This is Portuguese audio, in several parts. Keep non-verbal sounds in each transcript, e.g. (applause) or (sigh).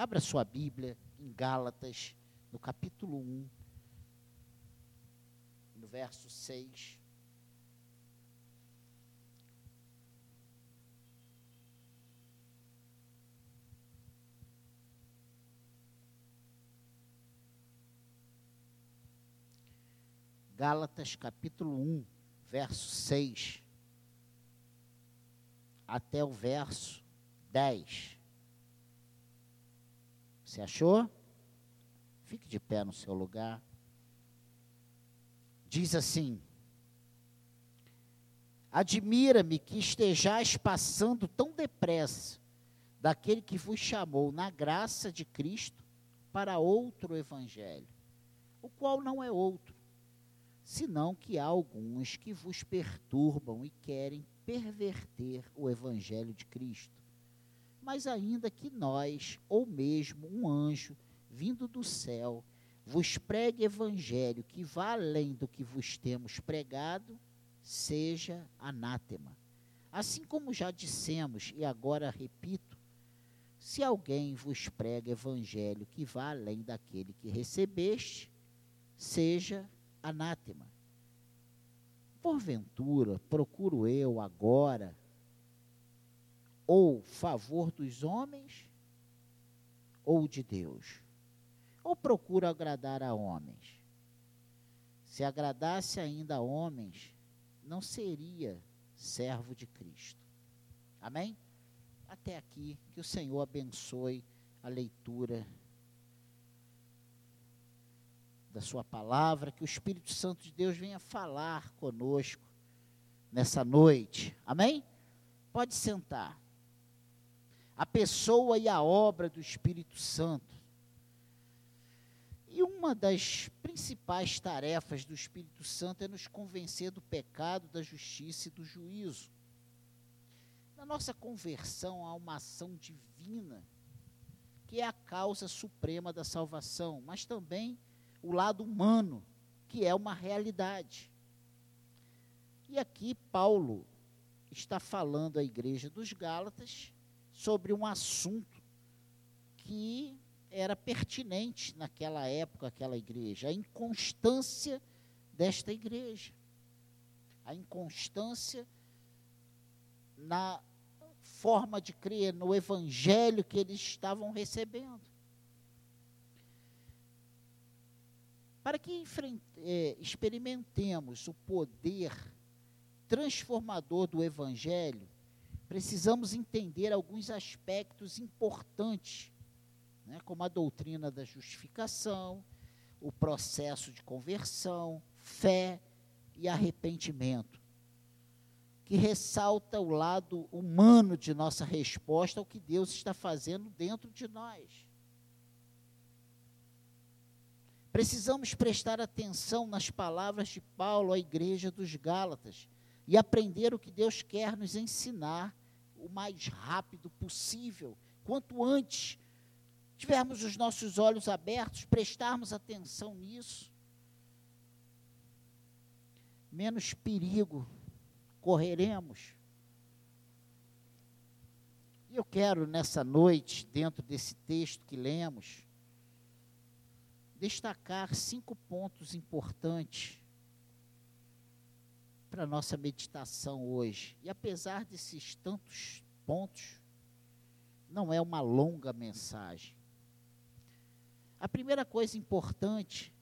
Abra sua Bíblia em Gálatas, no capítulo 1, no verso 6. Gálatas capítulo 1, verso 6 até o verso 10. Você achou? Fique de pé no seu lugar. Diz assim: Admira-me que estejais passando tão depressa daquele que vos chamou na graça de Cristo para outro evangelho, o qual não é outro senão que há alguns que vos perturbam e querem perverter o evangelho de Cristo. Mas ainda que nós, ou mesmo um anjo vindo do céu, vos pregue evangelho que vá além do que vos temos pregado, seja anátema. Assim como já dissemos e agora repito, se alguém vos prega evangelho que vá além daquele que recebeste, seja anátema. Porventura, procuro eu agora ou favor dos homens ou de Deus? Ou procuro agradar a homens? Se agradasse ainda a homens, não seria servo de Cristo. Amém? Até aqui, que o Senhor abençoe a leitura da Sua palavra, que o Espírito Santo de Deus venha falar conosco nessa noite. Amém? Pode sentar. A pessoa e a obra do Espírito Santo. E uma das principais tarefas do Espírito Santo é nos convencer do pecado, da justiça e do juízo. Na nossa conversão há uma ação divina, que é a causa suprema da salvação, mas também o lado humano, que é uma realidade. E aqui Paulo está falando à igreja dos Gálatas sobre um assunto que era pertinente naquela época, aquela igreja, a inconstância desta igreja. A inconstância na forma de crer, no evangelho que eles estavam recebendo. Para que é, experimentemos o poder transformador do Evangelho, precisamos entender alguns aspectos importantes, né, como a doutrina da justificação, o processo de conversão, fé e arrependimento, que ressalta o lado humano de nossa resposta ao que Deus está fazendo dentro de nós. Precisamos prestar atenção nas palavras de Paulo à igreja dos Gálatas e aprender o que Deus quer nos ensinar o mais rápido possível, quanto antes tivermos os nossos olhos abertos, prestarmos atenção nisso, menos perigo correremos. E eu quero nessa noite, dentro desse texto que lemos, destacar cinco pontos importantes para a nossa meditação hoje. E apesar desses tantos pontos, não é uma longa mensagem. A primeira coisa importante,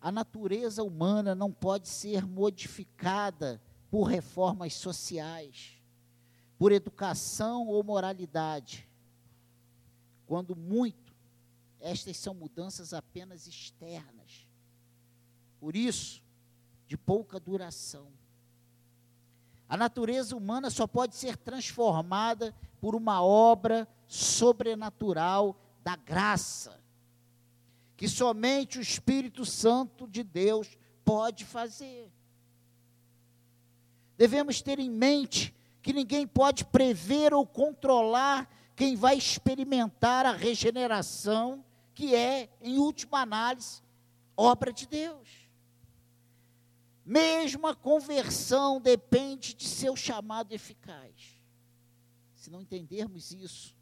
a natureza humana não pode ser modificada por reformas sociais, por educação ou moralidade. Quando muito estas são mudanças apenas externas. Por isso, de pouca duração. A natureza humana só pode ser transformada por uma obra sobrenatural da graça, que somente o Espírito Santo de Deus pode fazer. Devemos ter em mente que ninguém pode prever ou controlar quem vai experimentar a regeneração que é, em última análise, obra de Deus. Mesmo a conversão depende de seu chamado eficaz. Se não entendermos isso,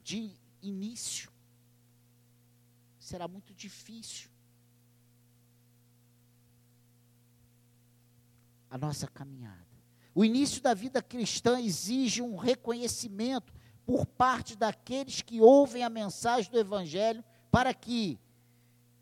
de início. Será muito difícil. A nossa caminhada. O início da vida cristã exige um reconhecimento por parte daqueles que ouvem a mensagem do Evangelho para que,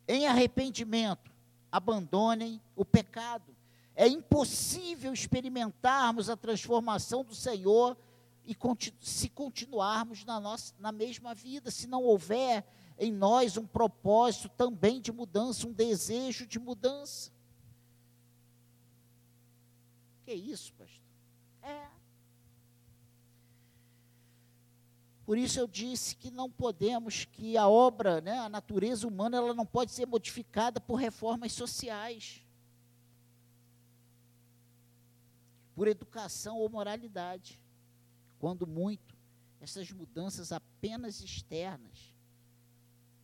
em arrependimento, abandonem o pecado. É impossível experimentarmos a transformação do Senhor e continu se continuarmos na, nossa, na mesma vida, se não houver em nós um propósito também de mudança, um desejo de mudança. Que isso, pastor? É. Por isso eu disse que não podemos, que a obra, né, a natureza humana, ela não pode ser modificada por reformas sociais, por educação ou moralidade. Quando muito, essas mudanças apenas externas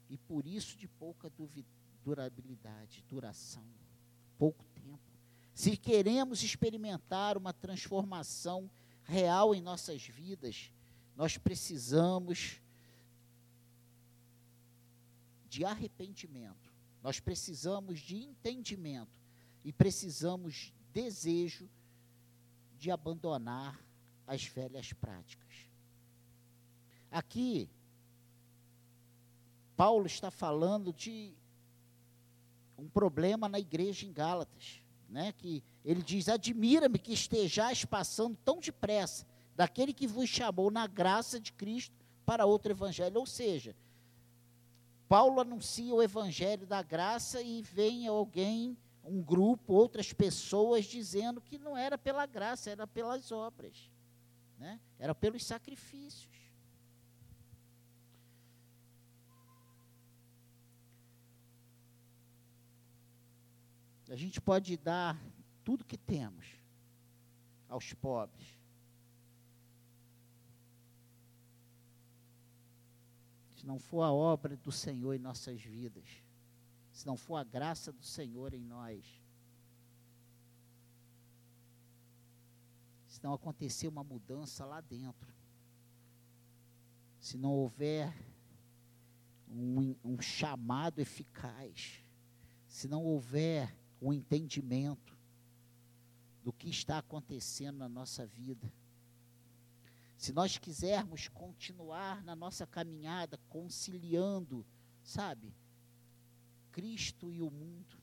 e por isso de pouca durabilidade, duração, pouco tempo. Se queremos experimentar uma transformação real em nossas vidas, nós precisamos de arrependimento, nós precisamos de entendimento e precisamos desejo de abandonar as velhas práticas. Aqui, Paulo está falando de um problema na igreja em Gálatas, né? Que ele diz: "Admira-me que estejais passando tão depressa daquele que vos chamou na graça de Cristo para outro evangelho". Ou seja, Paulo anuncia o evangelho da graça e vem alguém, um grupo, outras pessoas dizendo que não era pela graça, era pelas obras né? era pelos sacrifícios. A gente pode dar tudo que temos aos pobres. Se não for a obra do Senhor em nossas vidas, se não for a graça do Senhor em nós, se não acontecer uma mudança lá dentro, se não houver um, um chamado eficaz, se não houver um entendimento do que está acontecendo na nossa vida, se nós quisermos continuar na nossa caminhada conciliando, sabe, Cristo e o mundo,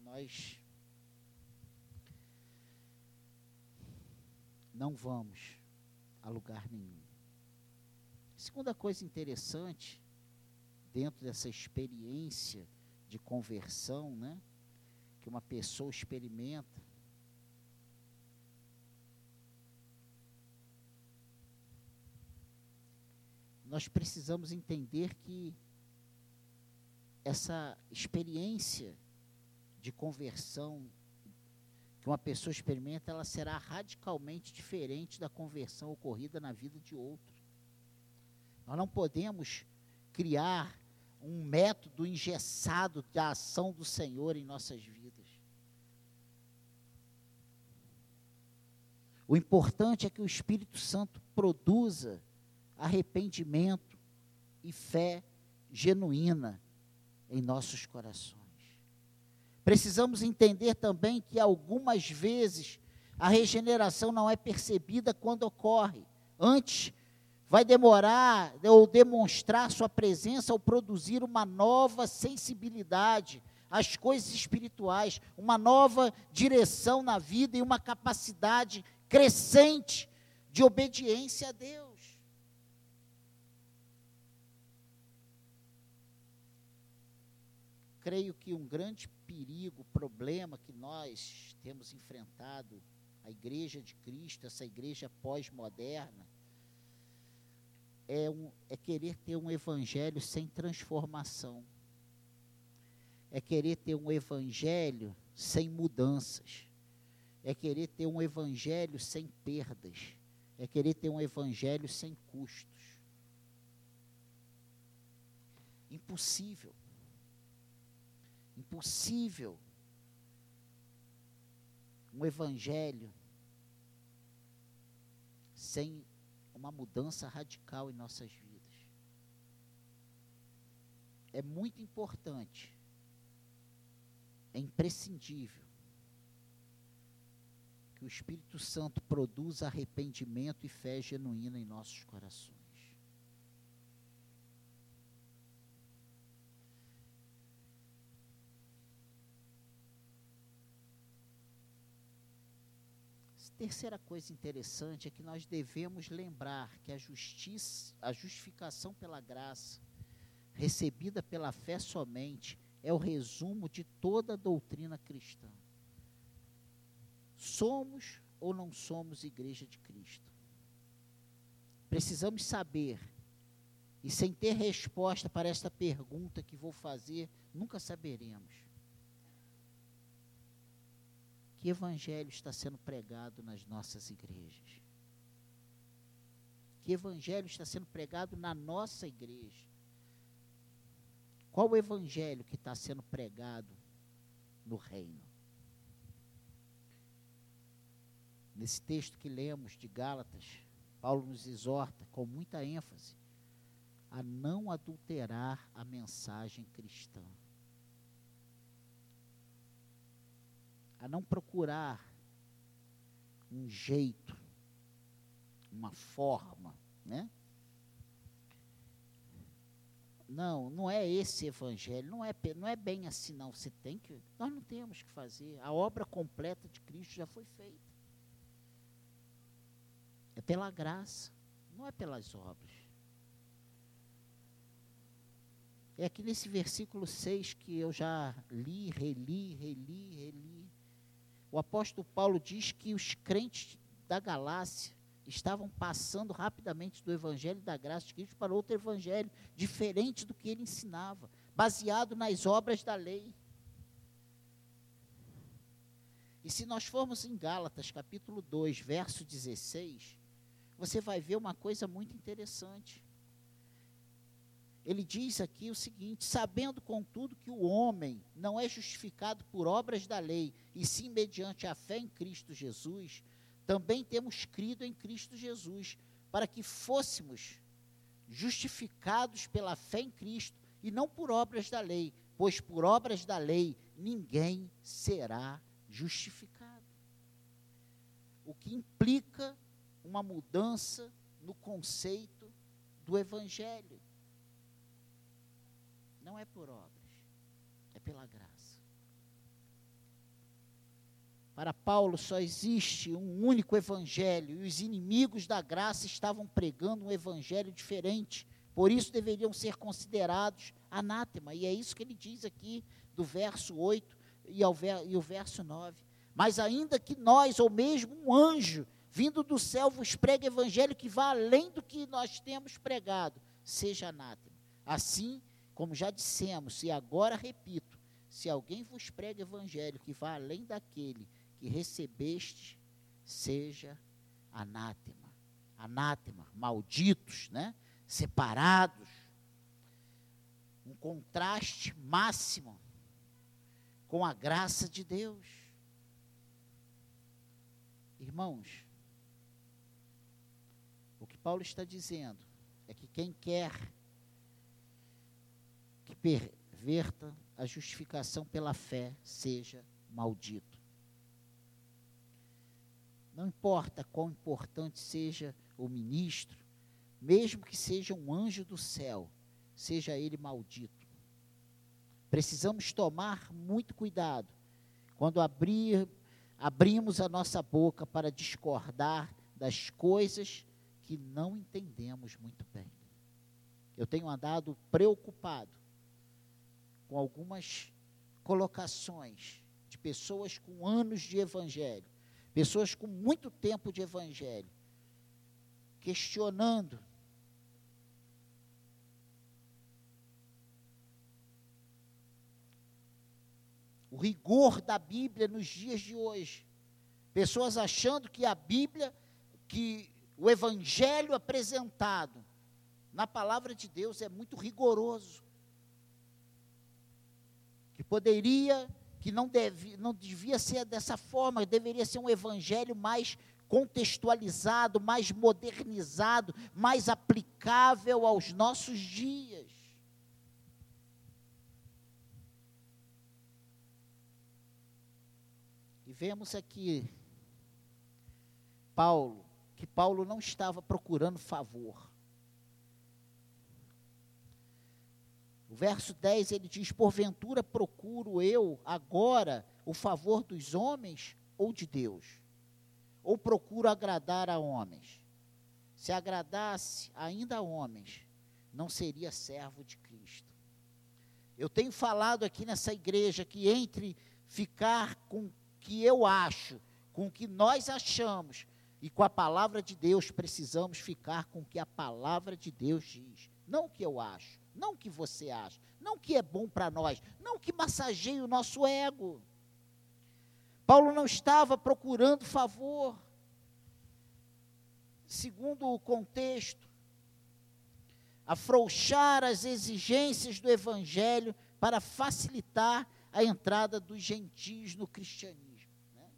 nós não vamos a lugar nenhum. Segunda coisa interessante, dentro dessa experiência de conversão, né, que uma pessoa experimenta, nós precisamos entender que essa experiência de conversão que uma pessoa experimenta, ela será radicalmente diferente da conversão ocorrida na vida de outro. Nós não podemos criar um método engessado da ação do Senhor em nossas vidas. O importante é que o Espírito Santo produza arrependimento e fé genuína em nossos corações. Precisamos entender também que algumas vezes a regeneração não é percebida quando ocorre. Antes, vai demorar ou demonstrar sua presença ou produzir uma nova sensibilidade às coisas espirituais, uma nova direção na vida e uma capacidade crescente de obediência a Deus. Creio que um grande perigo, problema que nós temos enfrentado, a igreja de Cristo, essa igreja pós-moderna, é, um, é querer ter um evangelho sem transformação. É querer ter um evangelho sem mudanças. É querer ter um evangelho sem perdas. É querer ter um evangelho sem custos. Impossível impossível um evangelho sem uma mudança radical em nossas vidas. É muito importante, é imprescindível que o Espírito Santo produza arrependimento e fé genuína em nossos corações. Terceira coisa interessante é que nós devemos lembrar que a justiça, a justificação pela graça, recebida pela fé somente, é o resumo de toda a doutrina cristã. Somos ou não somos igreja de Cristo? Precisamos saber, e sem ter resposta para esta pergunta que vou fazer, nunca saberemos que evangelho está sendo pregado nas nossas igrejas? Que evangelho está sendo pregado na nossa igreja? Qual o evangelho que está sendo pregado no reino? Nesse texto que lemos de Gálatas, Paulo nos exorta com muita ênfase a não adulterar a mensagem cristã. A não procurar um jeito, uma forma, né? Não, não é esse evangelho, não é, não é bem assim não. Você tem que, nós não temos que fazer. A obra completa de Cristo já foi feita. É pela graça, não é pelas obras. É aqui nesse versículo 6 que eu já li, reli, reli, reli. O apóstolo Paulo diz que os crentes da Galácia estavam passando rapidamente do evangelho da graça de Cristo para outro evangelho, diferente do que ele ensinava, baseado nas obras da lei. E se nós formos em Gálatas, capítulo 2, verso 16, você vai ver uma coisa muito interessante ele diz aqui o seguinte: sabendo, contudo, que o homem não é justificado por obras da lei, e sim mediante a fé em Cristo Jesus, também temos crido em Cristo Jesus, para que fôssemos justificados pela fé em Cristo, e não por obras da lei, pois por obras da lei ninguém será justificado. O que implica uma mudança no conceito do Evangelho não é por obras, é pela graça. Para Paulo só existe um único evangelho e os inimigos da graça estavam pregando um evangelho diferente. Por isso deveriam ser considerados anátema. E é isso que ele diz aqui do verso 8 e, ao ver, e o verso 9. Mas ainda que nós, ou mesmo um anjo, vindo do céu, vos pregue evangelho que vá além do que nós temos pregado, seja anátema. Assim, como já dissemos, e agora repito, se alguém vos prega evangelho que vá além daquele que recebeste, seja anátema. Anátema, malditos, né? separados. Um contraste máximo com a graça de Deus. Irmãos, o que Paulo está dizendo é que quem quer que perverta a justificação pela fé seja maldito. Não importa quão importante seja o ministro, mesmo que seja um anjo do céu, seja ele maldito. Precisamos tomar muito cuidado quando abrir, abrimos a nossa boca para discordar das coisas que não entendemos muito bem. Eu tenho andado preocupado com algumas colocações de pessoas com anos de evangelho, pessoas com muito tempo de evangelho, questionando o rigor da Bíblia nos dias de hoje. Pessoas achando que a Bíblia, que o evangelho apresentado na palavra de Deus é muito rigoroso poderia, que não, deve, não devia ser dessa forma, deveria ser um evangelho mais contextualizado, mais modernizado, mais aplicável aos nossos dias. E vemos aqui Paulo, que Paulo não estava procurando favor. O verso 10 ele diz: Porventura procuro eu agora o favor dos homens ou de Deus? Ou procuro agradar a homens? Se agradasse ainda a homens, não seria servo de Cristo. Eu tenho falado aqui nessa igreja que entre ficar com o que eu acho, com o que nós achamos, e com a palavra de Deus, precisamos ficar com o que a palavra de Deus diz. Não o que eu acho, não o que você acha, não o que é bom para nós, não o que massageia o nosso ego. Paulo não estava procurando favor. Segundo o contexto, afrouxar as exigências do evangelho para facilitar a entrada dos gentios no cristianismo. Né?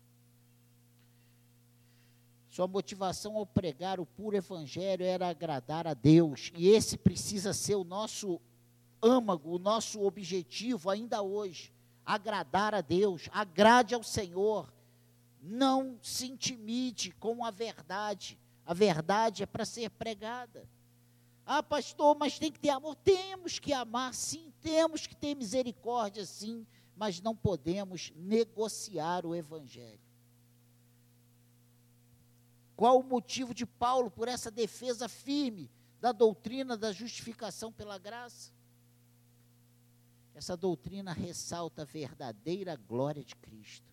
Sua motivação ao pregar o puro evangelho era agradar a Deus, e esse precisa ser o nosso âmago, o nosso objetivo ainda hoje agradar a Deus, agrade ao Senhor. Não se intimide com a verdade. A verdade é para ser pregada. Ah, pastor, mas tem que ter amor. Temos que amar, sim. Temos que ter misericórdia, sim. Mas não podemos negociar o Evangelho. Qual o motivo de Paulo por essa defesa firme da doutrina da justificação pela graça? Essa doutrina ressalta a verdadeira glória de Cristo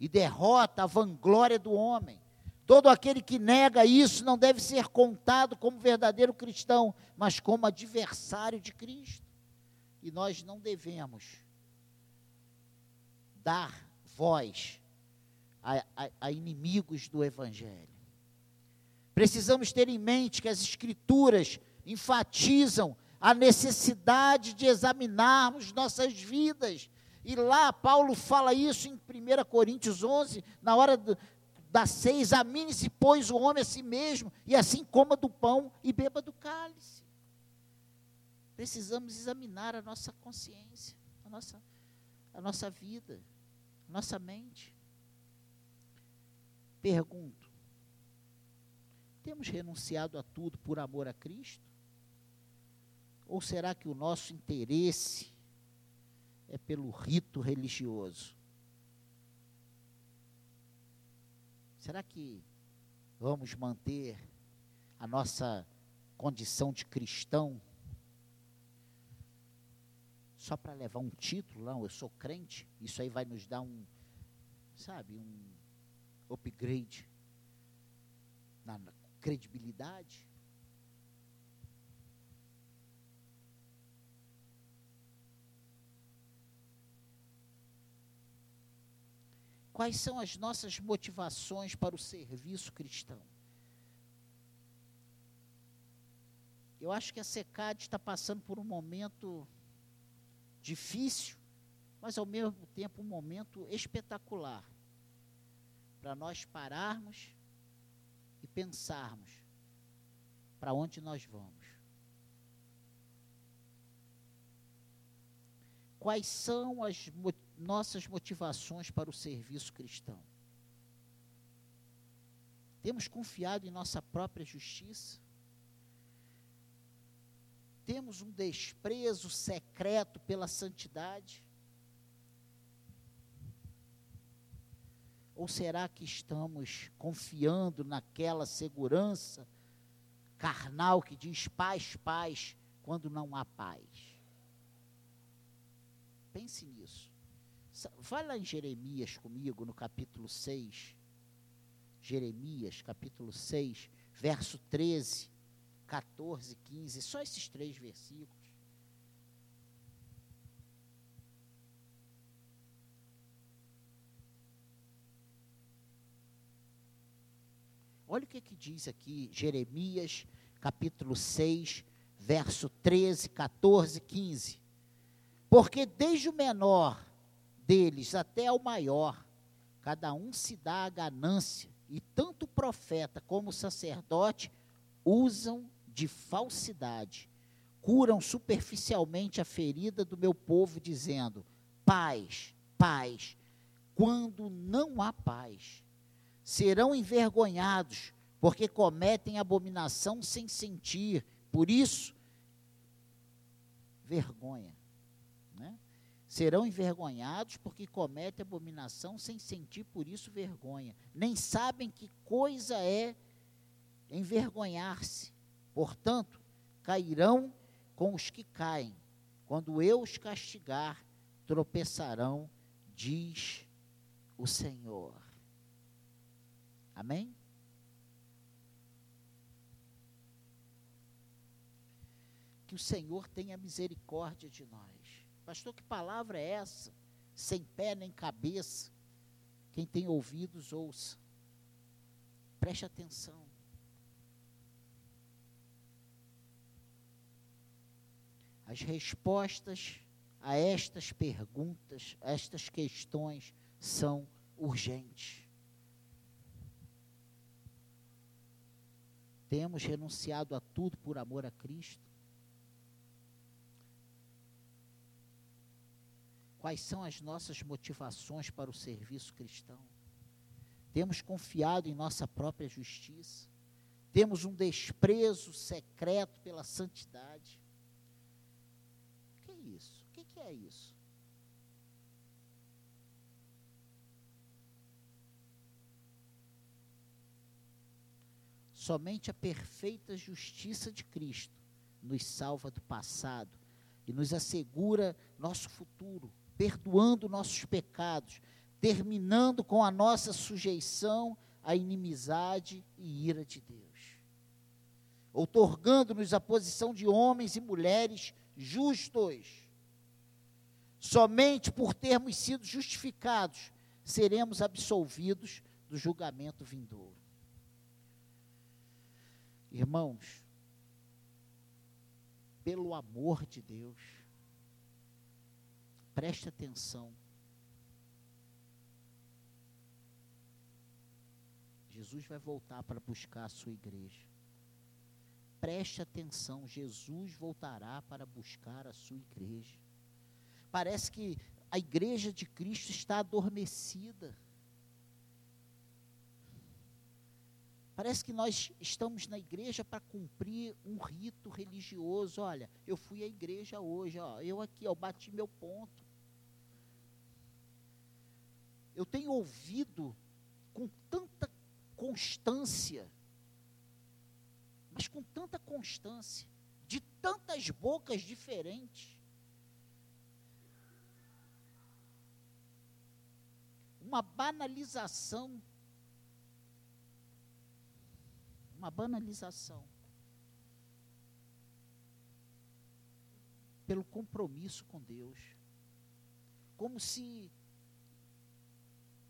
e derrota a vanglória do homem. Todo aquele que nega isso não deve ser contado como verdadeiro cristão, mas como adversário de Cristo. E nós não devemos dar voz a, a, a inimigos do Evangelho. Precisamos ter em mente que as Escrituras enfatizam a necessidade de examinarmos nossas vidas. E lá Paulo fala isso em 1 Coríntios 11, na hora do, da ceia, examine-se, pois, o homem a si mesmo, e assim coma do pão e beba do cálice. Precisamos examinar a nossa consciência, a nossa, a nossa vida, a nossa mente. Pergunto: temos renunciado a tudo por amor a Cristo? Ou será que o nosso interesse é pelo rito religioso? Será que vamos manter a nossa condição de cristão só para levar um título? Não, eu sou crente. Isso aí vai nos dar um, sabe, um upgrade na credibilidade. Quais são as nossas motivações para o serviço cristão? Eu acho que a SECAD está passando por um momento difícil, mas ao mesmo tempo um momento espetacular para nós pararmos pensarmos para onde nós vamos. Quais são as motivações? nossas motivações para o serviço cristão? Temos confiado em nossa própria justiça? Temos um desprezo secreto pela santidade? Ou será que estamos confiando naquela segurança carnal que diz paz, paz, quando não há paz? Pense nisso. Vai lá em Jeremias comigo, no capítulo 6. Jeremias, capítulo 6, verso 13, 14, 15. Só esses três versículos. Olha o que, que diz aqui, Jeremias, capítulo 6, verso 13, 14, 15. Porque desde o menor deles até ao maior, cada um se dá a ganância e tanto o profeta como o sacerdote usam de falsidade, curam superficialmente a ferida do meu povo, dizendo: paz, paz, quando não há paz. Serão envergonhados, porque cometem abominação sem sentir, por isso, vergonha. Né? Serão envergonhados porque cometem abominação sem sentir por isso vergonha. Nem sabem que coisa é envergonhar-se. Portanto, cairão com os que caem. Quando eu os castigar, tropeçarão, diz o Senhor. Amém? Que o Senhor tenha misericórdia de nós. Pastor, que palavra é essa? Sem pé nem cabeça. Quem tem ouvidos, ouça. Preste atenção. As respostas a estas perguntas, a estas questões, são urgentes. Temos renunciado a tudo por amor a Cristo? Quais são as nossas motivações para o serviço cristão? Temos confiado em nossa própria justiça? Temos um desprezo secreto pela santidade? O que é isso? O que é isso? Somente a perfeita justiça de Cristo nos salva do passado e nos assegura nosso futuro, perdoando nossos pecados, terminando com a nossa sujeição à inimizade e ira de Deus, outorgando-nos a posição de homens e mulheres justos. Somente por termos sido justificados seremos absolvidos do julgamento vindouro. Irmãos, pelo amor de Deus, preste atenção. Jesus vai voltar para buscar a sua igreja. Preste atenção, Jesus voltará para buscar a sua igreja. Parece que a igreja de Cristo está adormecida. Parece que nós estamos na igreja para cumprir um rito religioso. Olha, eu fui à igreja hoje, ó, eu aqui, eu bati meu ponto. Eu tenho ouvido com tanta constância, mas com tanta constância, de tantas bocas diferentes, uma banalização uma banalização. Pelo compromisso com Deus. Como se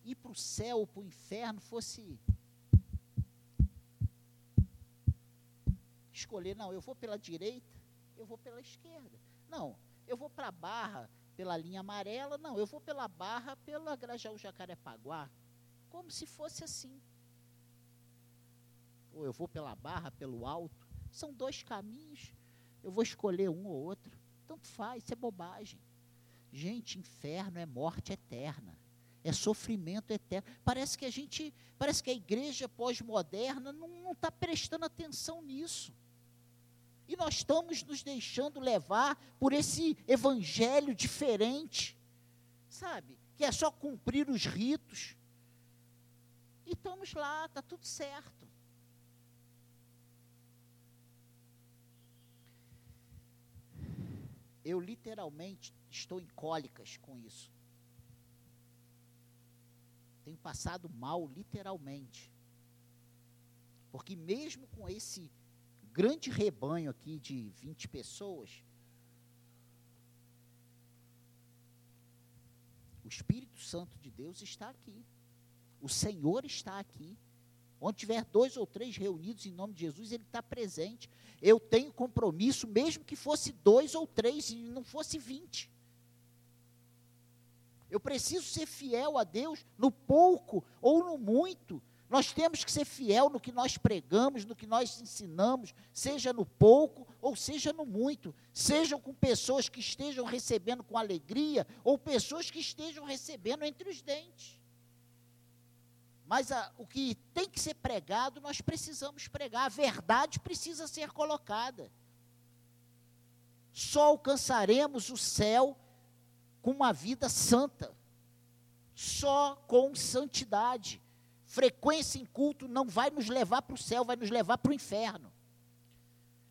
ir para o céu ou para o inferno fosse escolher, não, eu vou pela direita, eu vou pela esquerda. Não, eu vou para a barra pela linha amarela, não, eu vou pela barra pela Grajaú Jacarepaguá. Como se fosse assim ou eu vou pela barra, pelo alto. São dois caminhos. Eu vou escolher um ou outro. Tanto faz, isso é bobagem. Gente, inferno é morte eterna. É sofrimento eterno. Parece que a gente, parece que a igreja pós-moderna não está prestando atenção nisso. E nós estamos nos deixando levar por esse evangelho diferente, sabe? Que é só cumprir os ritos. E estamos lá, está tudo certo. Eu literalmente estou em cólicas com isso. Tenho passado mal, literalmente. Porque mesmo com esse grande rebanho aqui de 20 pessoas, o Espírito Santo de Deus está aqui. O Senhor está aqui. Onde tiver dois ou três reunidos em nome de Jesus, Ele está presente. Eu tenho compromisso, mesmo que fosse dois ou três e não fosse vinte. Eu preciso ser fiel a Deus no pouco ou no muito, Nós temos que ser fiel no que nós pregamos, no que nós ensinamos, seja no pouco ou seja no muito. Sejam com pessoas que estejam recebendo com alegria ou pessoas que estejam recebendo entre os dentes. Mas a, o que tem que ser pregado, nós precisamos pregar. A verdade precisa ser colocada. Só alcançaremos o céu com uma vida santa. Só com santidade frequência em culto não vai nos levar para o céu, vai nos levar para o inferno.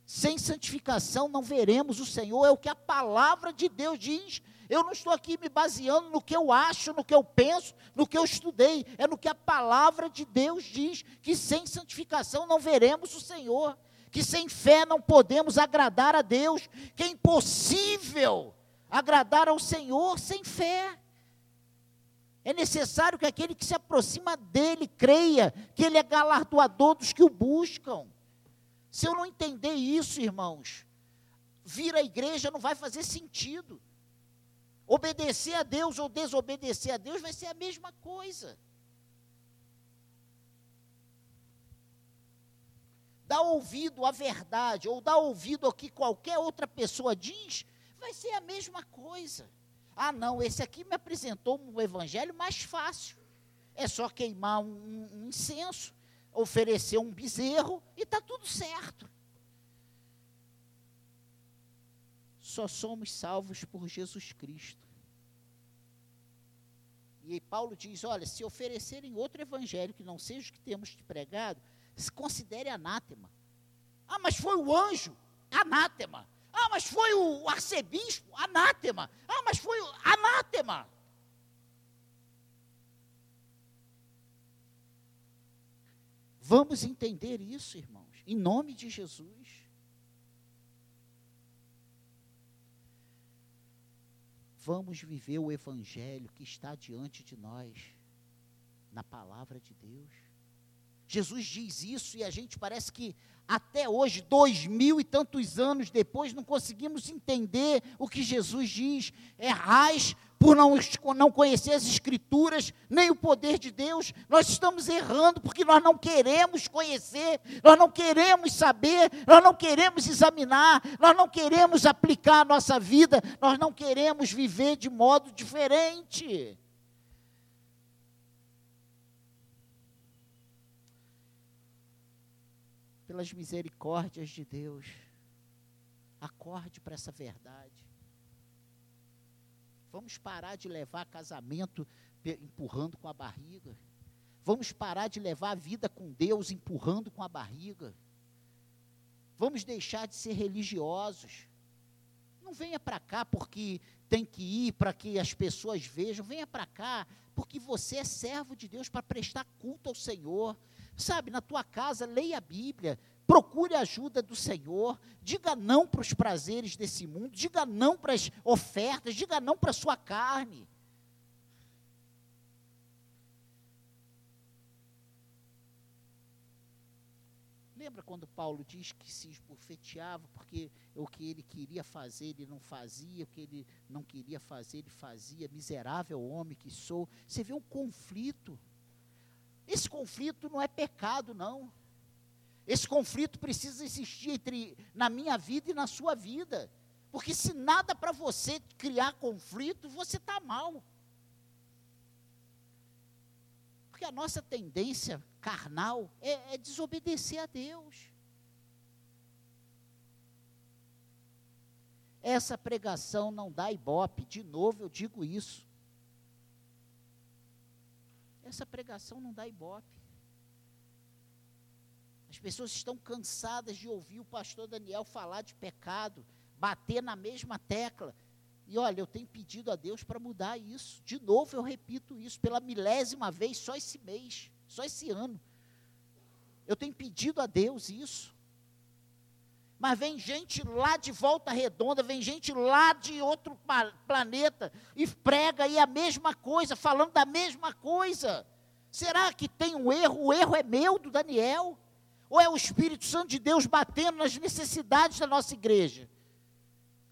Sem santificação não veremos o Senhor, é o que a palavra de Deus diz. Eu não estou aqui me baseando no que eu acho, no que eu penso, no que eu estudei, é no que a palavra de Deus diz, que sem santificação não veremos o Senhor, que sem fé não podemos agradar a Deus, que é impossível agradar ao Senhor sem fé. É necessário que aquele que se aproxima dele creia que ele é galardoador dos que o buscam. Se eu não entender isso, irmãos, vir à igreja não vai fazer sentido. Obedecer a Deus ou desobedecer a Deus vai ser a mesma coisa. Dar ouvido à verdade ou dar ouvido ao que qualquer outra pessoa diz, vai ser a mesma coisa. Ah, não, esse aqui me apresentou um evangelho mais fácil. É só queimar um, um incenso, oferecer um bezerro e está tudo certo. Só somos salvos por Jesus Cristo. E Paulo diz: olha, se oferecerem outro evangelho que não seja o que temos te pregado, se considere anátema. Ah, mas foi o anjo, anátema. Ah, mas foi o arcebispo? Anátema. Ah, mas foi o anátema. Vamos entender isso, irmãos, em nome de Jesus. Vamos viver o evangelho que está diante de nós, na palavra de Deus. Jesus diz isso e a gente parece que até hoje, dois mil e tantos anos depois, não conseguimos entender o que Jesus diz. Errais por não, não conhecer as Escrituras, nem o poder de Deus. Nós estamos errando porque nós não queremos conhecer, nós não queremos saber, nós não queremos examinar, nós não queremos aplicar a nossa vida, nós não queremos viver de modo diferente. Pelas misericórdias de Deus, acorde para essa verdade. Vamos parar de levar casamento empurrando com a barriga. Vamos parar de levar a vida com Deus empurrando com a barriga. Vamos deixar de ser religiosos. Não venha para cá porque tem que ir para que as pessoas vejam. Venha para cá porque você é servo de Deus para prestar culto ao Senhor. Sabe, na tua casa, leia a Bíblia, procure a ajuda do Senhor, diga não para os prazeres desse mundo, diga não para as ofertas, diga não para a sua carne. Lembra quando Paulo diz que se esbofeteava porque o que ele queria fazer ele não fazia, o que ele não queria fazer ele fazia, miserável homem que sou. Você vê um conflito. Esse conflito não é pecado, não. Esse conflito precisa existir entre na minha vida e na sua vida. Porque se nada para você criar conflito, você está mal. Porque a nossa tendência carnal é, é desobedecer a Deus. Essa pregação não dá ibope, de novo eu digo isso. Essa pregação não dá ibope. As pessoas estão cansadas de ouvir o pastor Daniel falar de pecado, bater na mesma tecla. E olha, eu tenho pedido a Deus para mudar isso. De novo eu repito isso, pela milésima vez, só esse mês, só esse ano. Eu tenho pedido a Deus isso. Mas vem gente lá de volta redonda, vem gente lá de outro planeta e prega aí a mesma coisa, falando da mesma coisa. Será que tem um erro? O erro é meu, do Daniel? Ou é o Espírito Santo de Deus batendo nas necessidades da nossa igreja?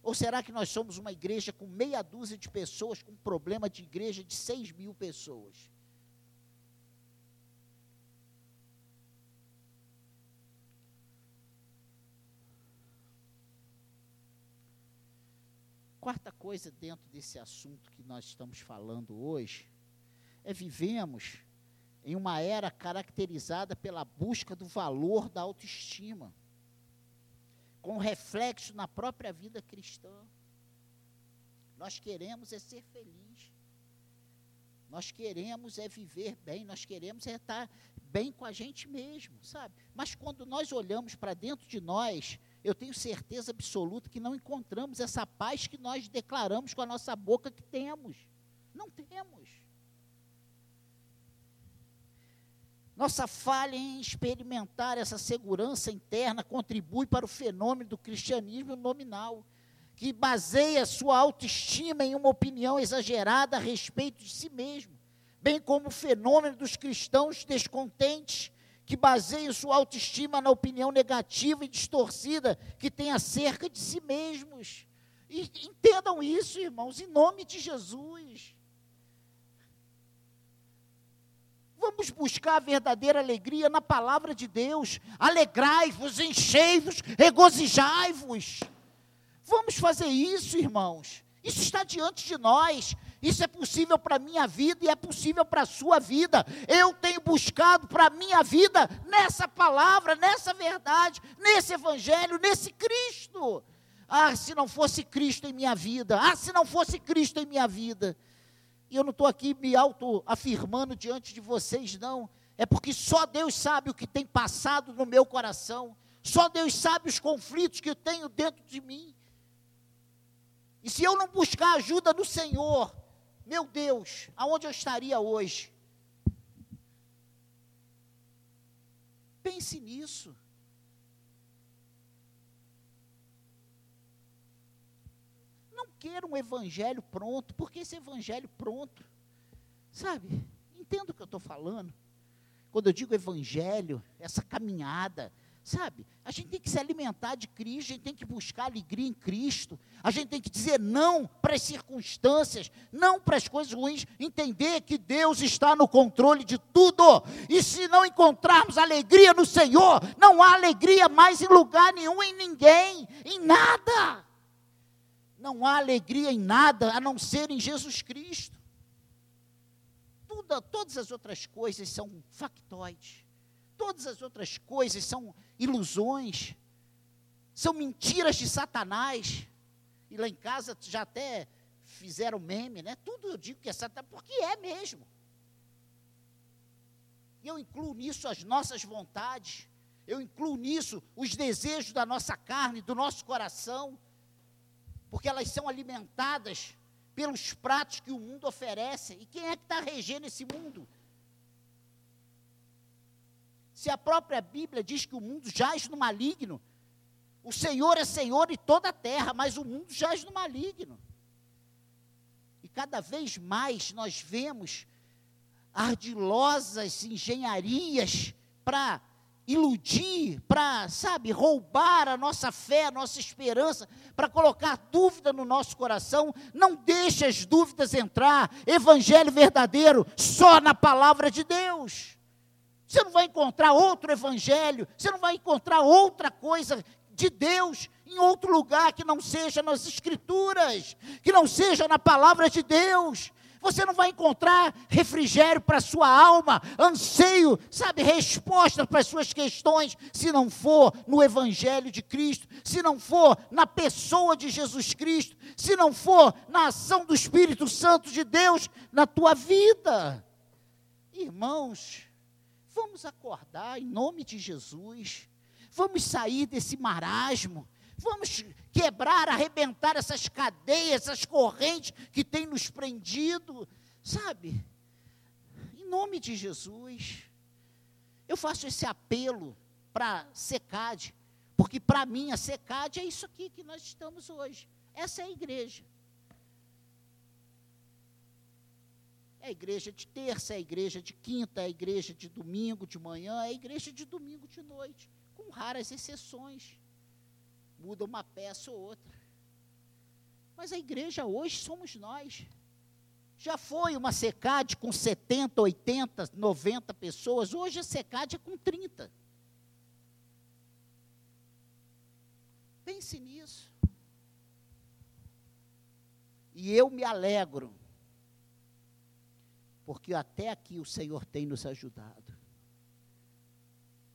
Ou será que nós somos uma igreja com meia dúzia de pessoas, com problema de igreja de seis mil pessoas? Quarta coisa dentro desse assunto que nós estamos falando hoje é vivemos em uma era caracterizada pela busca do valor da autoestima, com reflexo na própria vida cristã. Nós queremos é ser feliz. Nós queremos é viver bem, nós queremos é estar bem com a gente mesmo, sabe? Mas quando nós olhamos para dentro de nós, eu tenho certeza absoluta que não encontramos essa paz que nós declaramos com a nossa boca que temos. Não temos. Nossa falha em experimentar essa segurança interna contribui para o fenômeno do cristianismo nominal, que baseia sua autoestima em uma opinião exagerada a respeito de si mesmo, bem como o fenômeno dos cristãos descontentes, que baseiam sua autoestima na opinião negativa e distorcida que tem acerca de si mesmos. E entendam isso, irmãos, em nome de Jesus. Vamos buscar a verdadeira alegria na palavra de Deus. Alegrai-vos, enchei-vos, regozijai-vos. Vamos fazer isso, irmãos. Isso está diante de nós. Isso é possível para a minha vida e é possível para a sua vida. Eu tenho buscado para a minha vida nessa palavra, nessa verdade, nesse evangelho, nesse Cristo. Ah, se não fosse Cristo em minha vida. Ah, se não fosse Cristo em minha vida. E eu não estou aqui me autoafirmando diante de vocês, não. É porque só Deus sabe o que tem passado no meu coração. Só Deus sabe os conflitos que eu tenho dentro de mim. E se eu não buscar ajuda do Senhor, meu Deus, aonde eu estaria hoje? Pense nisso. queira um evangelho pronto, porque esse evangelho pronto, sabe? Entendo o que eu estou falando. Quando eu digo evangelho, essa caminhada, sabe? A gente tem que se alimentar de Cristo, a gente tem que buscar alegria em Cristo, a gente tem que dizer não para as circunstâncias, não para as coisas ruins, entender que Deus está no controle de tudo. E se não encontrarmos alegria no Senhor, não há alegria mais em lugar nenhum, em ninguém, em nada. Não há alegria em nada a não ser em Jesus Cristo. Tudo, todas as outras coisas são factóides. Todas as outras coisas são ilusões. São mentiras de Satanás. E lá em casa já até fizeram meme, né? Tudo eu digo que é Satanás, porque é mesmo. E eu incluo nisso as nossas vontades. Eu incluo nisso os desejos da nossa carne, do nosso coração porque elas são alimentadas pelos pratos que o mundo oferece. E quem é que está regendo esse mundo? Se a própria Bíblia diz que o mundo jaz no maligno, o Senhor é Senhor em toda a terra, mas o mundo jaz no maligno. E cada vez mais nós vemos ardilosas engenharias para iludir, para, sabe, roubar a nossa fé, a nossa esperança, para colocar dúvida no nosso coração. Não deixe as dúvidas entrar. Evangelho verdadeiro só na palavra de Deus. Você não vai encontrar outro evangelho, você não vai encontrar outra coisa de Deus em outro lugar que não seja nas escrituras, que não seja na palavra de Deus. Você não vai encontrar refrigério para a sua alma, anseio, sabe, resposta para as suas questões, se não for no Evangelho de Cristo, se não for na pessoa de Jesus Cristo, se não for na ação do Espírito Santo de Deus na tua vida. Irmãos, vamos acordar em nome de Jesus, vamos sair desse marasmo, Vamos quebrar, arrebentar essas cadeias, essas correntes que têm nos prendido, sabe? Em nome de Jesus. Eu faço esse apelo para SECAD, porque para mim a SECAD é isso aqui que nós estamos hoje. Essa é a igreja. É a igreja de terça, é a igreja de quinta, é a igreja de domingo de manhã, é a igreja de domingo de noite, com raras exceções muda uma peça ou outra. Mas a igreja hoje somos nós. Já foi uma secade com 70, 80, 90 pessoas, hoje a secade é com 30. Pense nisso. E eu me alegro, porque até aqui o Senhor tem nos ajudado.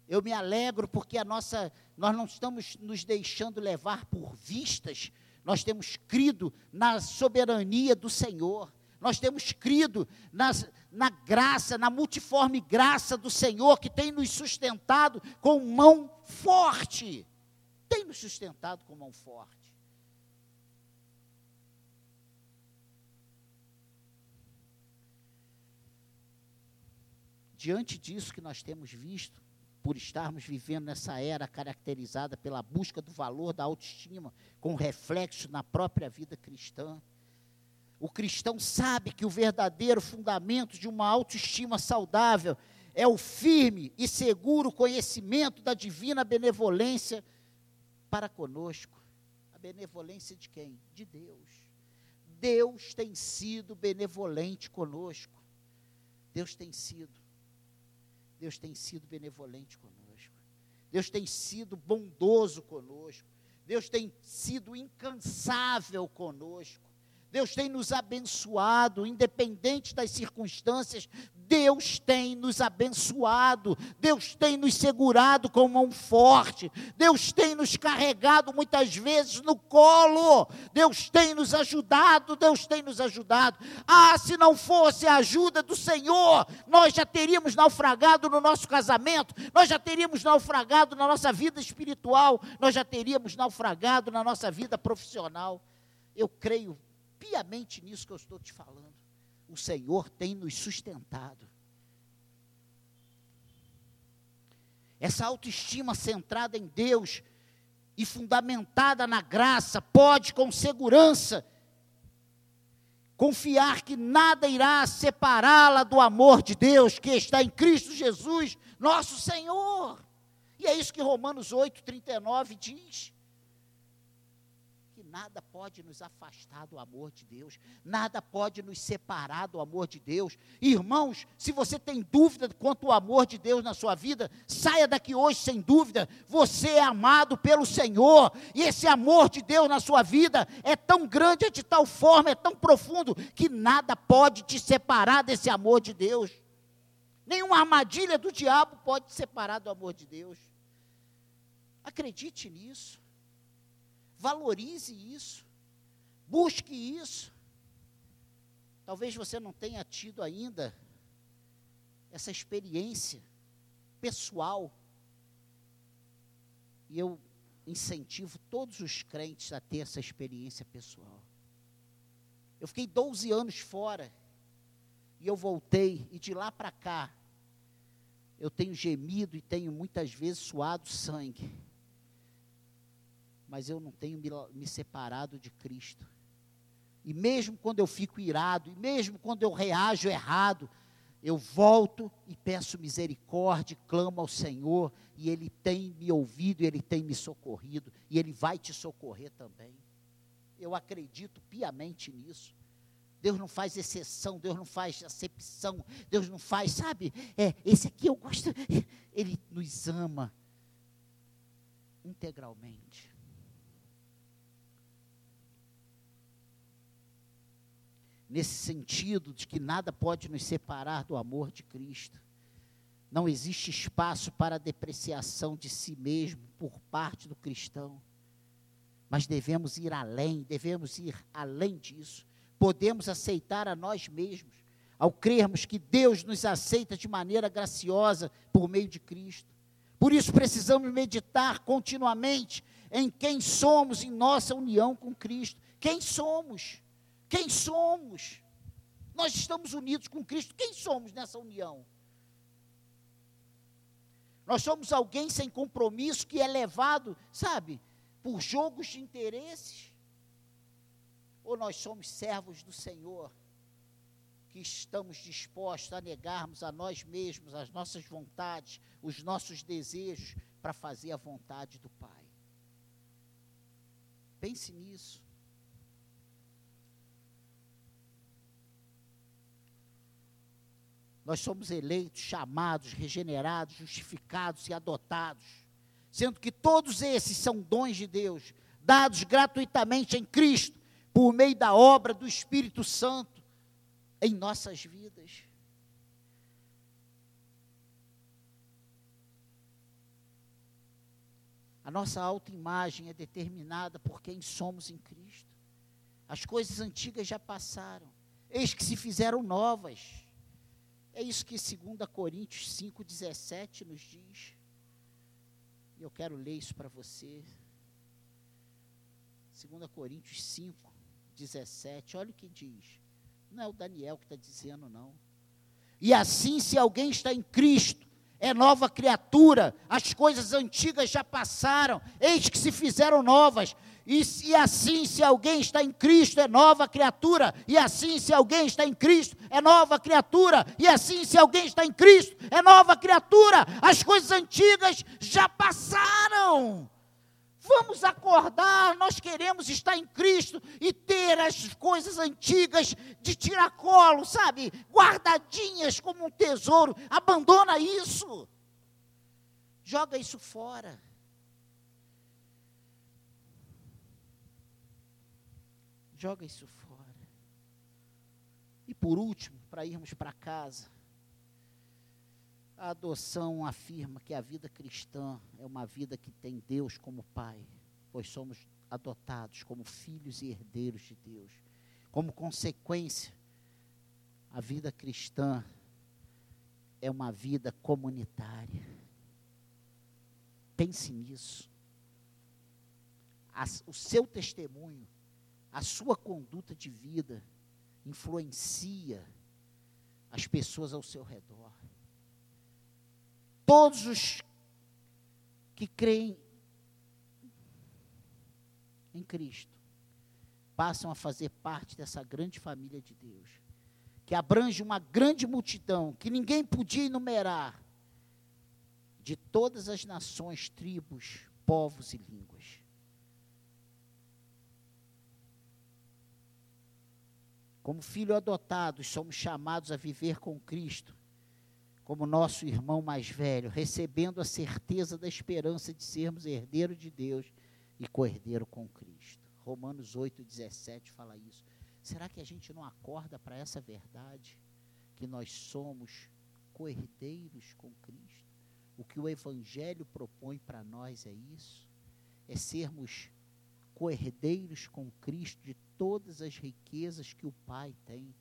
Eu me alegro porque a nossa, nós não estamos nos deixando levar por vistas, nós temos crido na soberania do Senhor. Nós temos crido nas, na graça, na multiforme graça do Senhor, que tem nos sustentado com mão forte. Tem nos sustentado com mão forte. Diante disso que nós temos visto, por estarmos vivendo nessa era caracterizada pela busca do valor da autoestima, com reflexo na própria vida cristã, o cristão sabe que o verdadeiro fundamento de uma autoestima saudável é o firme e seguro conhecimento da divina benevolência para conosco. A benevolência de quem? De Deus. Deus tem sido benevolente conosco. Deus tem sido. Deus tem sido benevolente conosco. Deus tem sido bondoso conosco. Deus tem sido incansável conosco. Deus tem nos abençoado, independente das circunstâncias, Deus tem nos abençoado, Deus tem nos segurado com mão forte, Deus tem nos carregado muitas vezes no colo, Deus tem nos ajudado, Deus tem nos ajudado. Ah, se não fosse a ajuda do Senhor, nós já teríamos naufragado no nosso casamento, nós já teríamos naufragado na nossa vida espiritual, nós já teríamos naufragado na nossa vida profissional. Eu creio piamente nisso que eu estou te falando. O Senhor tem nos sustentado. Essa autoestima centrada em Deus e fundamentada na graça pode com segurança confiar que nada irá separá-la do amor de Deus que está em Cristo Jesus, nosso Senhor. E é isso que Romanos 8, 39 diz nada pode nos afastar do amor de Deus, nada pode nos separar do amor de Deus. Irmãos, se você tem dúvida quanto ao amor de Deus na sua vida, saia daqui hoje sem dúvida. Você é amado pelo Senhor, e esse amor de Deus na sua vida é tão grande, é de tal forma, é tão profundo, que nada pode te separar desse amor de Deus. Nenhuma armadilha do diabo pode te separar do amor de Deus. Acredite nisso. Valorize isso. Busque isso. Talvez você não tenha tido ainda essa experiência pessoal. E eu incentivo todos os crentes a ter essa experiência pessoal. Eu fiquei 12 anos fora e eu voltei, e de lá para cá, eu tenho gemido e tenho muitas vezes suado sangue mas eu não tenho me, me separado de Cristo. E mesmo quando eu fico irado, e mesmo quando eu reajo errado, eu volto e peço misericórdia, clamo ao Senhor, e Ele tem me ouvido, e Ele tem me socorrido, e Ele vai te socorrer também. Eu acredito piamente nisso. Deus não faz exceção, Deus não faz acepção, Deus não faz, sabe, é, esse aqui eu gosto, Ele nos ama integralmente. Nesse sentido de que nada pode nos separar do amor de Cristo. Não existe espaço para depreciação de si mesmo por parte do cristão. Mas devemos ir além, devemos ir além disso. Podemos aceitar a nós mesmos, ao crermos que Deus nos aceita de maneira graciosa por meio de Cristo. Por isso precisamos meditar continuamente em quem somos em nossa união com Cristo. Quem somos? Quem somos? Nós estamos unidos com Cristo. Quem somos nessa união? Nós somos alguém sem compromisso que é levado, sabe, por jogos de interesses? Ou nós somos servos do Senhor, que estamos dispostos a negarmos a nós mesmos, as nossas vontades, os nossos desejos, para fazer a vontade do Pai? Pense nisso. Nós somos eleitos, chamados, regenerados, justificados e adotados, sendo que todos esses são dons de Deus, dados gratuitamente em Cristo, por meio da obra do Espírito Santo em nossas vidas. A nossa autoimagem é determinada por quem somos em Cristo. As coisas antigas já passaram, eis que se fizeram novas. É isso que 2 Coríntios 5,17 nos diz. E eu quero ler isso para você. 2 Coríntios 5, 17. Olha o que diz. Não é o Daniel que está dizendo, não. E assim, se alguém está em Cristo, é nova criatura, as coisas antigas já passaram, eis que se fizeram novas. E, e, assim, se alguém está em Cristo, é nova criatura. E assim, se alguém está em Cristo, é nova criatura. E assim, se alguém está em Cristo, é nova criatura. As coisas antigas já passaram. Vamos acordar, nós queremos estar em Cristo e ter as coisas antigas de tiracolo, sabe? Guardadinhas como um tesouro. Abandona isso. Joga isso fora. Joga isso fora. E por último, para irmos para casa, a adoção afirma que a vida cristã é uma vida que tem Deus como Pai, pois somos adotados como filhos e herdeiros de Deus. Como consequência, a vida cristã é uma vida comunitária. Pense nisso. o seu testemunho, a sua conduta de vida influencia as pessoas ao seu redor todos os que creem em Cristo passam a fazer parte dessa grande família de Deus, que abrange uma grande multidão que ninguém podia enumerar, de todas as nações, tribos, povos e línguas. Como filho adotados, somos chamados a viver com Cristo como nosso irmão mais velho, recebendo a certeza da esperança de sermos herdeiro de Deus e co-herdeiro com Cristo. Romanos 8,17 fala isso. Será que a gente não acorda para essa verdade? Que nós somos co-herdeiros com Cristo? O que o Evangelho propõe para nós é isso? É sermos co-herdeiros com Cristo de todas as riquezas que o Pai tem.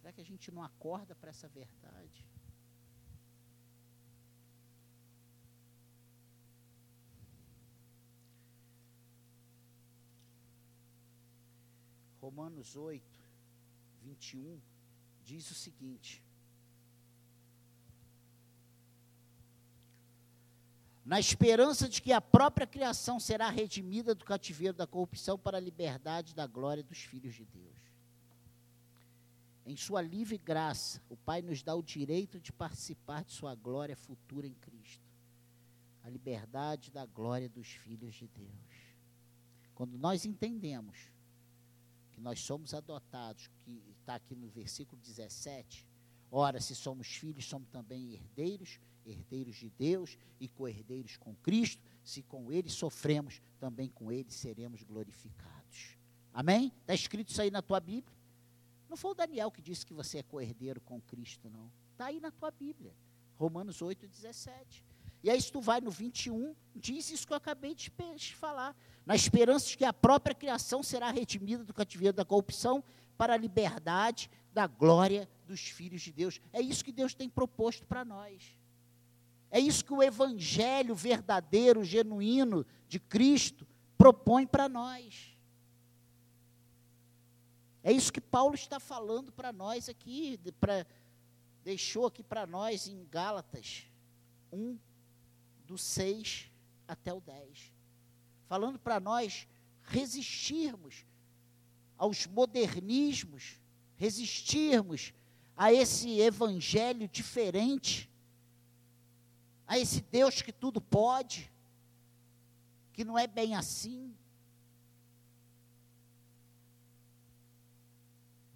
Será que a gente não acorda para essa verdade? Romanos 8, 21 diz o seguinte: Na esperança de que a própria criação será redimida do cativeiro da corrupção para a liberdade da glória dos filhos de Deus. Em Sua livre graça, o Pai nos dá o direito de participar de Sua glória futura em Cristo. A liberdade da glória dos filhos de Deus. Quando nós entendemos que nós somos adotados, que está aqui no versículo 17, ora, se somos filhos, somos também herdeiros, herdeiros de Deus e co-herdeiros com Cristo, se com Ele sofremos, também com Ele seremos glorificados. Amém? Está escrito isso aí na tua Bíblia? Não foi o Daniel que disse que você é coerdeiro com Cristo, não. Está aí na tua Bíblia. Romanos 8, 17. E aí, se tu vai no 21, diz isso que eu acabei de falar. Na esperança de que a própria criação será redimida do cativeiro da corrupção para a liberdade da glória dos filhos de Deus. É isso que Deus tem proposto para nós. É isso que o evangelho verdadeiro, genuíno de Cristo propõe para nós. É isso que Paulo está falando para nós aqui, pra, deixou aqui para nós em Gálatas 1, do 6 até o 10. Falando para nós resistirmos aos modernismos, resistirmos a esse evangelho diferente, a esse Deus que tudo pode, que não é bem assim.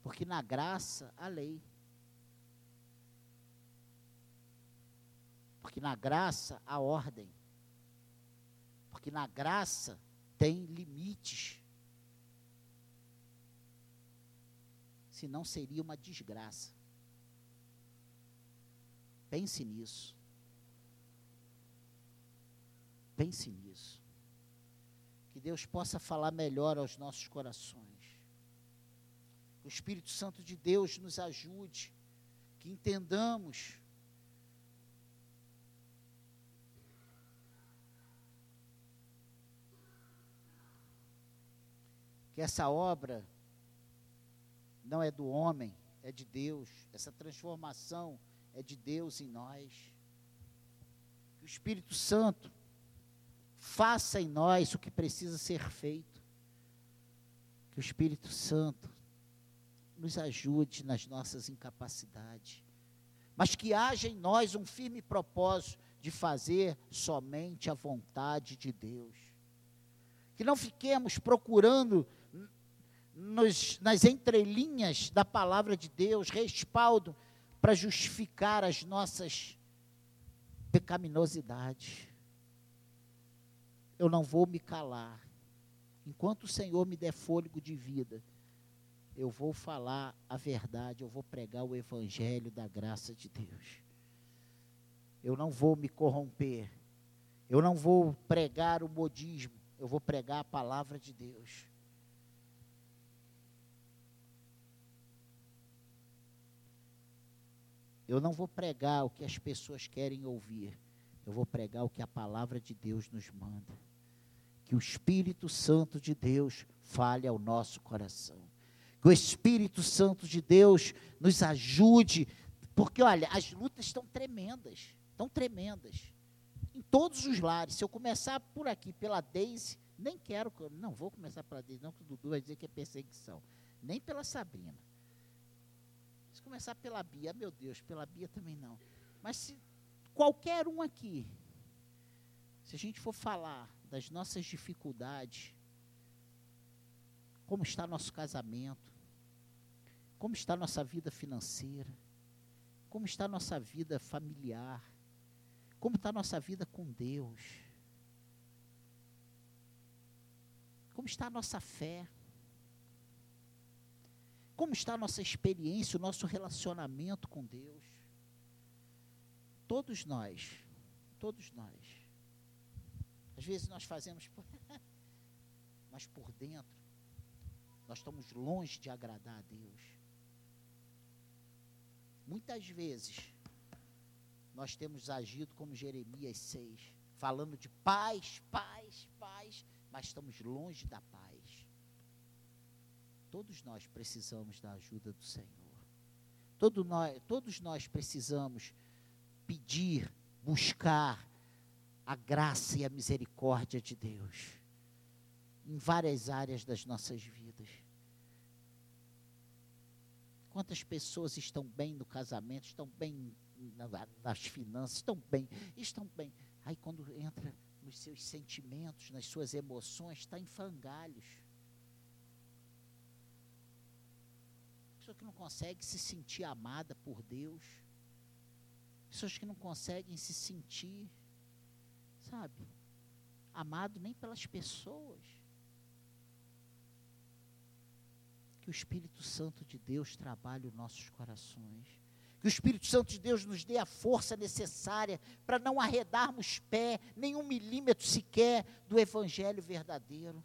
Porque na graça, a lei. Porque na graça, a ordem. Porque que na graça tem limites. Senão seria uma desgraça. Pense nisso. Pense nisso. Que Deus possa falar melhor aos nossos corações. Que o Espírito Santo de Deus nos ajude. Que entendamos que essa obra não é do homem, é de Deus. Essa transformação é de Deus em nós. Que o Espírito Santo faça em nós o que precisa ser feito. Que o Espírito Santo nos ajude nas nossas incapacidades. Mas que haja em nós um firme propósito de fazer somente a vontade de Deus. Que não fiquemos procurando nos, nas entrelinhas da palavra de Deus, respaldo para justificar as nossas pecaminosidades. Eu não vou me calar. Enquanto o Senhor me der fôlego de vida, eu vou falar a verdade, eu vou pregar o evangelho da graça de Deus. Eu não vou me corromper. Eu não vou pregar o modismo, eu vou pregar a palavra de Deus. Eu não vou pregar o que as pessoas querem ouvir. Eu vou pregar o que a palavra de Deus nos manda. Que o Espírito Santo de Deus fale ao nosso coração. Que o Espírito Santo de Deus nos ajude. Porque, olha, as lutas estão tremendas. Estão tremendas. Em todos os lares. Se eu começar por aqui, pela Deise, nem quero. Não vou começar pela Deise, não, que o Dudu vai dizer que é perseguição. Nem pela Sabrina se começar pela Bia, meu Deus, pela Bia também não. Mas se qualquer um aqui, se a gente for falar das nossas dificuldades, como está nosso casamento, como está nossa vida financeira, como está nossa vida familiar, como está nossa vida com Deus, como está a nossa fé, como está a nossa experiência, o nosso relacionamento com Deus? Todos nós, todos nós. Às vezes nós fazemos, (laughs) mas por dentro, nós estamos longe de agradar a Deus. Muitas vezes, nós temos agido como Jeremias 6, falando de paz, paz, paz, mas estamos longe da paz. Todos nós precisamos da ajuda do Senhor. Todo nós, todos nós precisamos pedir, buscar a graça e a misericórdia de Deus em várias áreas das nossas vidas. Quantas pessoas estão bem no casamento, estão bem nas finanças, estão bem, estão bem. Aí quando entra nos seus sentimentos, nas suas emoções, está em frangalhos. pessoa que não consegue se sentir amada por Deus, pessoas que não conseguem se sentir, sabe, amado nem pelas pessoas. Que o Espírito Santo de Deus trabalhe os nossos corações. Que o Espírito Santo de Deus nos dê a força necessária para não arredarmos pé, nem um milímetro sequer do Evangelho verdadeiro.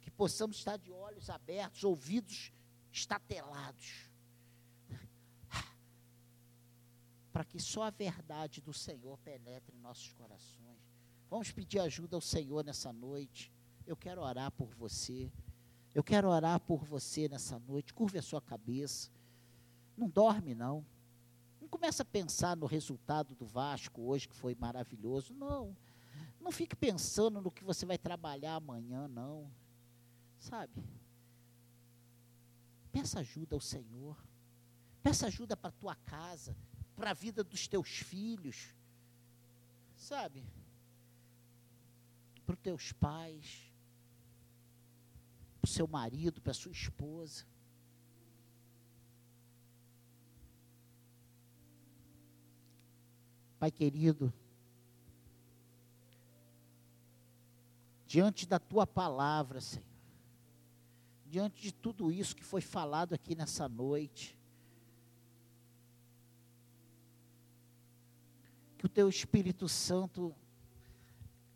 Que possamos estar de olhos abertos, ouvidos estatelados. Para que só a verdade do Senhor penetre em nossos corações. Vamos pedir ajuda ao Senhor nessa noite. Eu quero orar por você. Eu quero orar por você nessa noite. Curve a sua cabeça. Não dorme, não. Não começa a pensar no resultado do Vasco hoje, que foi maravilhoso. Não. Não fique pensando no que você vai trabalhar amanhã, não. Sabe? Peça ajuda ao Senhor. Peça ajuda para a tua casa, para a vida dos teus filhos. Sabe? Para os teus pais, para o seu marido, para a sua esposa. Pai querido, diante da tua palavra, Senhor, diante de tudo isso que foi falado aqui nessa noite, que o teu Espírito Santo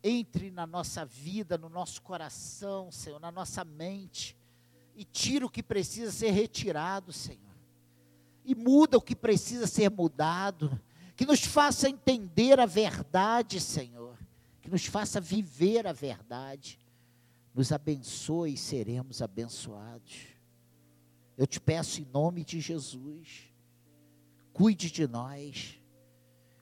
entre na nossa vida, no nosso coração, Senhor, na nossa mente, e tira o que precisa ser retirado, Senhor. E muda o que precisa ser mudado. Que nos faça entender a verdade, Senhor. Que nos faça viver a verdade. Nos abençoe e seremos abençoados. Eu te peço em nome de Jesus. Cuide de nós.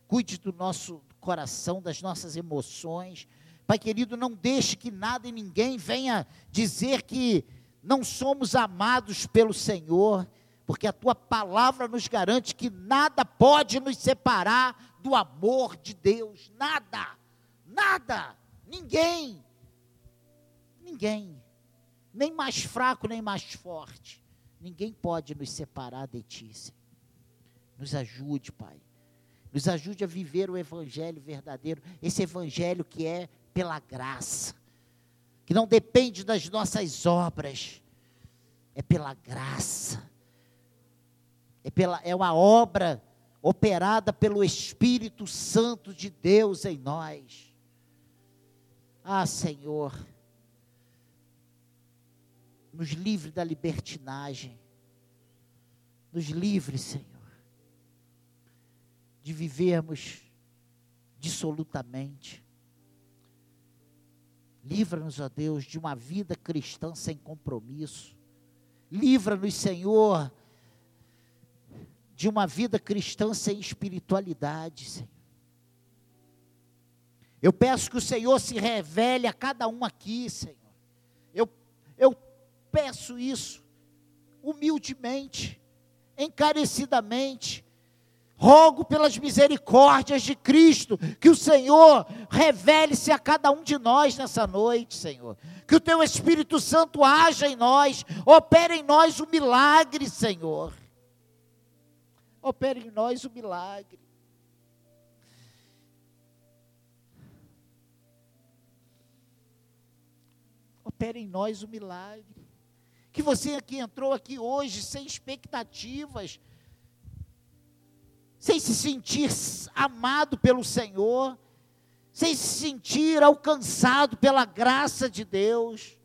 Cuide do nosso coração, das nossas emoções. Pai querido, não deixe que nada e ninguém venha dizer que não somos amados pelo Senhor, porque a tua palavra nos garante que nada pode nos separar do amor de Deus. Nada, nada, ninguém, ninguém, nem mais fraco, nem mais forte, ninguém pode nos separar de ti. Nos ajude, Pai nos ajude a viver o evangelho verdadeiro, esse evangelho que é pela graça, que não depende das nossas obras, é pela graça. É pela é uma obra operada pelo Espírito Santo de Deus em nós. Ah, Senhor, nos livre da libertinagem. Nos livre, Senhor de vivermos dissolutamente. Livra-nos, ó Deus, de uma vida cristã sem compromisso. Livra-nos, Senhor, de uma vida cristã sem espiritualidade, Senhor. Eu peço que o Senhor se revele a cada um aqui, Senhor. Eu, eu peço isso humildemente, encarecidamente, Rogo pelas misericórdias de Cristo, que o Senhor revele-se a cada um de nós nessa noite, Senhor. Que o teu Espírito Santo haja em nós, opere em nós o milagre, Senhor. Opere em nós o milagre. Opere em nós o milagre. Que você que entrou aqui hoje sem expectativas, sem se sentir amado pelo Senhor, sem se sentir alcançado pela graça de Deus.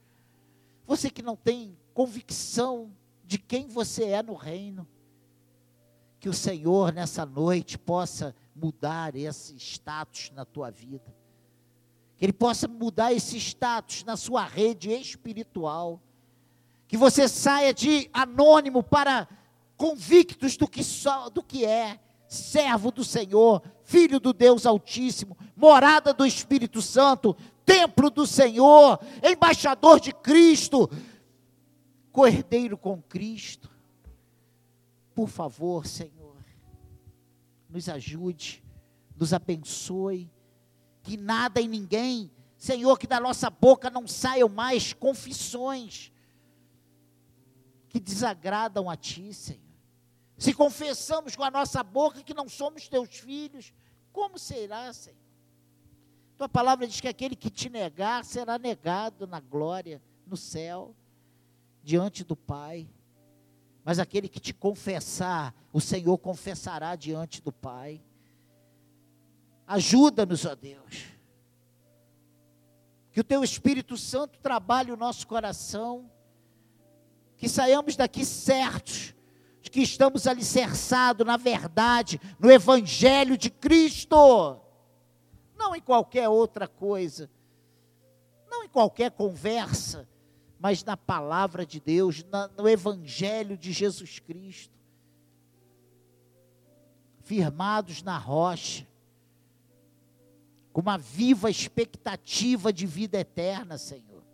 Você que não tem convicção de quem você é no reino, que o Senhor nessa noite possa mudar esse status na tua vida. Que Ele possa mudar esse status na sua rede espiritual. Que você saia de anônimo para convictos do que, só, do que é servo do Senhor, filho do Deus Altíssimo, morada do Espírito Santo, templo do Senhor, embaixador de Cristo, cordeiro com Cristo. Por favor, Senhor, nos ajude, nos abençoe, que nada e ninguém, Senhor, que da nossa boca não saiam mais confissões que desagradam a Ti, Senhor. Se confessamos com a nossa boca que não somos teus filhos, como será, Senhor? Tua palavra diz que aquele que te negar será negado na glória, no céu, diante do Pai. Mas aquele que te confessar, o Senhor confessará diante do Pai. Ajuda-nos, ó Deus. Que o teu Espírito Santo trabalhe o nosso coração. Que saiamos daqui certos de que estamos alicerçados na verdade, no Evangelho de Cristo, não em qualquer outra coisa, não em qualquer conversa, mas na palavra de Deus, na, no Evangelho de Jesus Cristo, firmados na rocha, com uma viva expectativa de vida eterna, Senhor.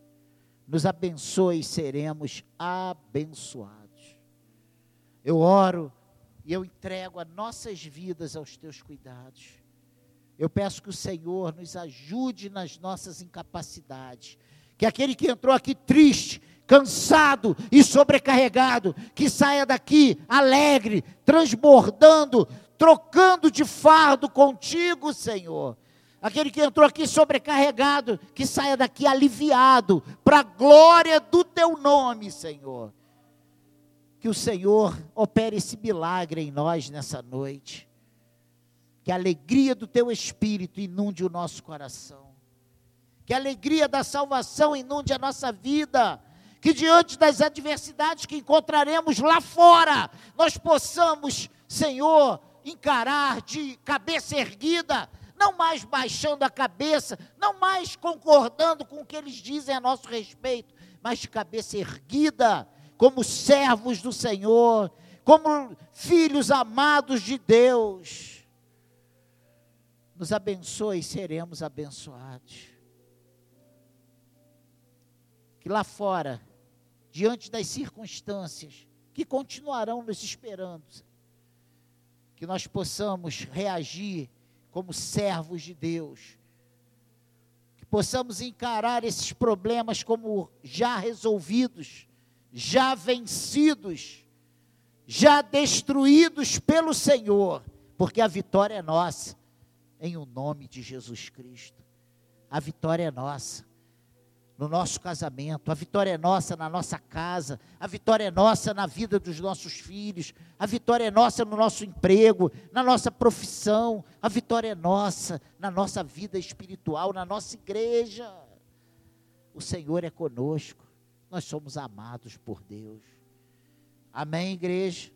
Nos abençoe e seremos abençoados. Eu oro e eu entrego as nossas vidas aos teus cuidados. Eu peço que o Senhor nos ajude nas nossas incapacidades. Que aquele que entrou aqui triste, cansado e sobrecarregado, que saia daqui alegre, transbordando, trocando de fardo contigo, Senhor. Aquele que entrou aqui sobrecarregado, que saia daqui aliviado, para a glória do teu nome, Senhor. Que o Senhor opere esse milagre em nós nessa noite. Que a alegria do teu espírito inunde o nosso coração. Que a alegria da salvação inunde a nossa vida. Que diante das adversidades que encontraremos lá fora, nós possamos, Senhor, encarar de cabeça erguida não mais baixando a cabeça, não mais concordando com o que eles dizem a nosso respeito, mas de cabeça erguida, como servos do Senhor, como filhos amados de Deus. Nos abençoe e seremos abençoados. Que lá fora, diante das circunstâncias que continuarão nos esperando, que nós possamos reagir como servos de Deus. Que possamos encarar esses problemas como já resolvidos, já vencidos, já destruídos pelo Senhor, porque a vitória é nossa, em o nome de Jesus Cristo. A vitória é nossa no nosso casamento, a vitória é nossa na nossa casa, a vitória é nossa na vida dos nossos filhos, a vitória é nossa no nosso emprego, na nossa profissão, a vitória é nossa na nossa vida espiritual, na nossa igreja. O Senhor é conosco, nós somos amados por Deus. Amém, igreja?